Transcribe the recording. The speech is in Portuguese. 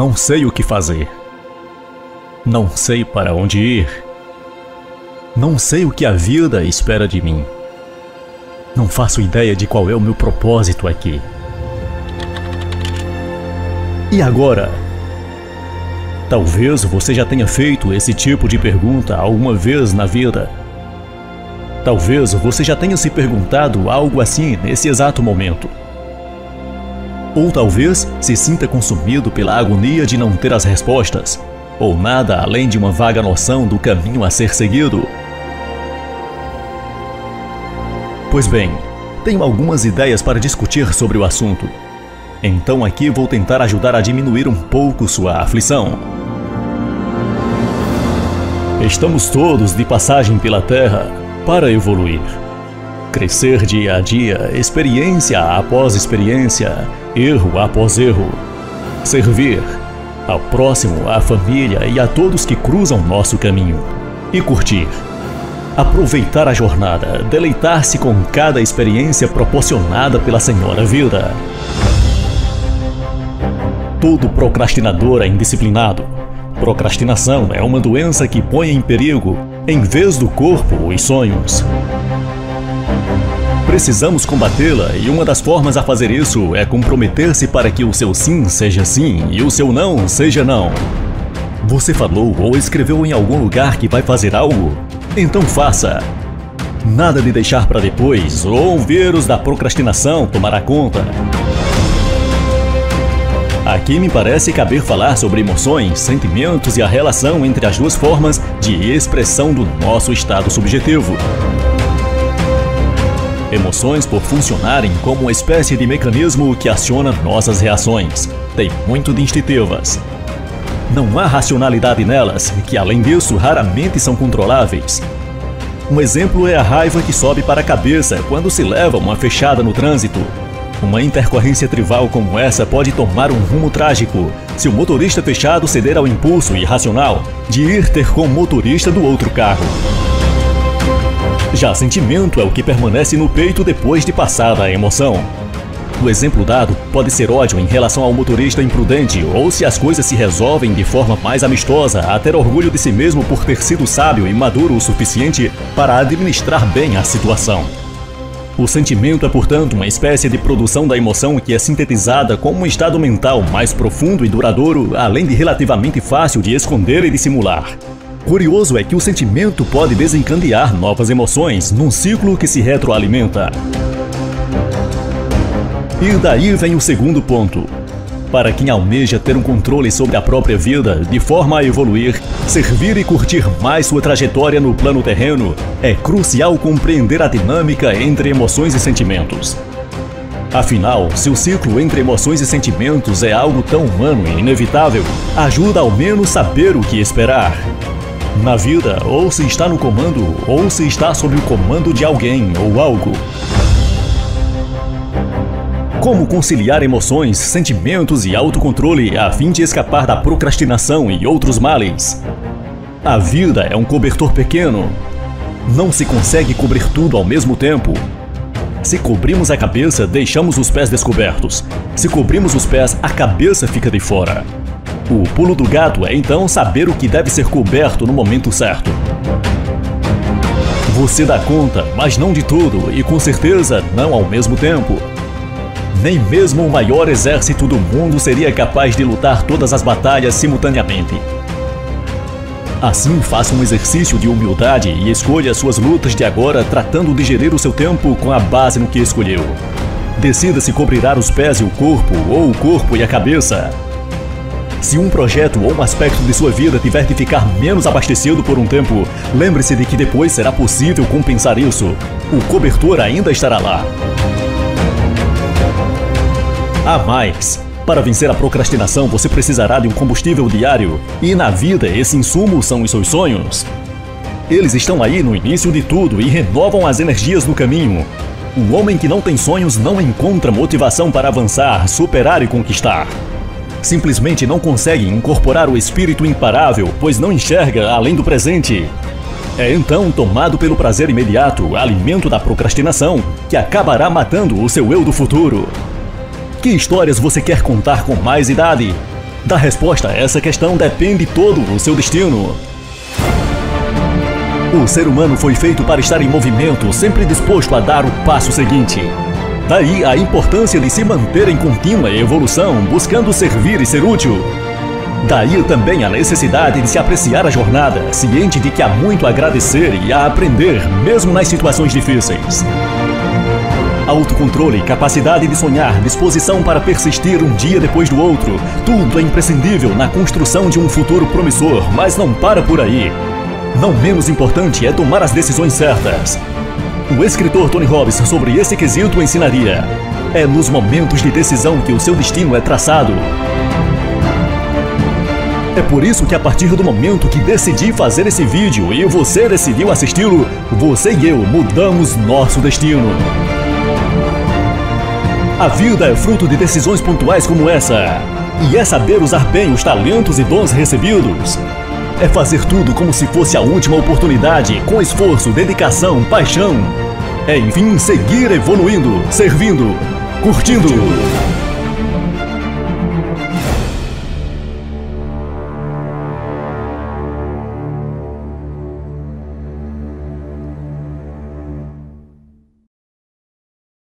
Não sei o que fazer. Não sei para onde ir. Não sei o que a vida espera de mim. Não faço ideia de qual é o meu propósito aqui. E agora? Talvez você já tenha feito esse tipo de pergunta alguma vez na vida. Talvez você já tenha se perguntado algo assim nesse exato momento. Ou talvez se sinta consumido pela agonia de não ter as respostas, ou nada além de uma vaga noção do caminho a ser seguido. Pois bem, tenho algumas ideias para discutir sobre o assunto. Então aqui vou tentar ajudar a diminuir um pouco sua aflição. Estamos todos de passagem pela Terra para evoluir. Crescer dia a dia, experiência após experiência, erro após erro. Servir ao próximo, à família e a todos que cruzam nosso caminho. E curtir. Aproveitar a jornada, deleitar-se com cada experiência proporcionada pela Senhora Vida. Todo procrastinador é indisciplinado. Procrastinação é uma doença que põe em perigo, em vez do corpo, os sonhos. Precisamos combatê-la e uma das formas a fazer isso é comprometer-se para que o seu sim seja sim e o seu não seja não. Você falou ou escreveu em algum lugar que vai fazer algo? Então faça. Nada de deixar para depois ou o vírus da procrastinação tomará conta. Aqui me parece caber falar sobre emoções, sentimentos e a relação entre as duas formas de expressão do nosso estado subjetivo. Emoções, por funcionarem como uma espécie de mecanismo que aciona nossas reações, têm muito de instintivas. Não há racionalidade nelas, que além disso raramente são controláveis. Um exemplo é a raiva que sobe para a cabeça quando se leva uma fechada no trânsito, uma intercorrência trival como essa pode tomar um rumo trágico se o motorista fechado ceder ao impulso irracional de ir ter com o motorista do outro carro. Já sentimento é o que permanece no peito depois de passada a emoção. O exemplo dado pode ser ódio em relação ao motorista imprudente, ou se as coisas se resolvem de forma mais amistosa, a ter orgulho de si mesmo por ter sido sábio e maduro o suficiente para administrar bem a situação. O sentimento é, portanto, uma espécie de produção da emoção que é sintetizada como um estado mental mais profundo e duradouro, além de relativamente fácil de esconder e dissimular. Curioso é que o sentimento pode desencadear novas emoções num ciclo que se retroalimenta. E daí vem o segundo ponto. Para quem almeja ter um controle sobre a própria vida, de forma a evoluir, servir e curtir mais sua trajetória no plano terreno, é crucial compreender a dinâmica entre emoções e sentimentos. Afinal, se o ciclo entre emoções e sentimentos é algo tão humano e inevitável, ajuda ao menos saber o que esperar. Na vida, ou se está no comando, ou se está sob o comando de alguém ou algo. Como conciliar emoções, sentimentos e autocontrole a fim de escapar da procrastinação e outros males? A vida é um cobertor pequeno. Não se consegue cobrir tudo ao mesmo tempo. Se cobrimos a cabeça, deixamos os pés descobertos. Se cobrimos os pés, a cabeça fica de fora. O pulo do gato é então saber o que deve ser coberto no momento certo. Você dá conta, mas não de tudo, e com certeza não ao mesmo tempo. Nem mesmo o maior exército do mundo seria capaz de lutar todas as batalhas simultaneamente. Assim, faça um exercício de humildade e escolha suas lutas de agora tratando de gerir o seu tempo com a base no que escolheu. Decida se cobrirá os pés e o corpo, ou o corpo e a cabeça. Se um projeto ou um aspecto de sua vida tiver de ficar menos abastecido por um tempo, lembre-se de que depois será possível compensar isso. O cobertor ainda estará lá. Há mais. Para vencer a procrastinação, você precisará de um combustível diário. E na vida, esse insumo são os seus sonhos. Eles estão aí no início de tudo e renovam as energias do caminho. Um homem que não tem sonhos não encontra motivação para avançar, superar e conquistar. Simplesmente não consegue incorporar o espírito imparável, pois não enxerga além do presente. É então tomado pelo prazer imediato, alimento da procrastinação, que acabará matando o seu eu do futuro. Que histórias você quer contar com mais idade? Da resposta a essa questão depende todo o seu destino. O ser humano foi feito para estar em movimento, sempre disposto a dar o passo seguinte. Daí a importância de se manter em contínua evolução, buscando servir e ser útil. Daí também a necessidade de se apreciar a jornada, ciente de que há muito a agradecer e a aprender, mesmo nas situações difíceis. Autocontrole, capacidade de sonhar, disposição para persistir um dia depois do outro, tudo é imprescindível na construção de um futuro promissor, mas não para por aí. Não menos importante é tomar as decisões certas. O escritor Tony Robbins sobre esse quesito ensinaria: é nos momentos de decisão que o seu destino é traçado. É por isso que a partir do momento que decidi fazer esse vídeo e você decidiu assisti-lo, você e eu mudamos nosso destino. A vida é fruto de decisões pontuais como essa. E é saber usar bem os talentos e dons recebidos. É fazer tudo como se fosse a última oportunidade, com esforço, dedicação, paixão. É, enfim, seguir evoluindo, servindo, curtindo.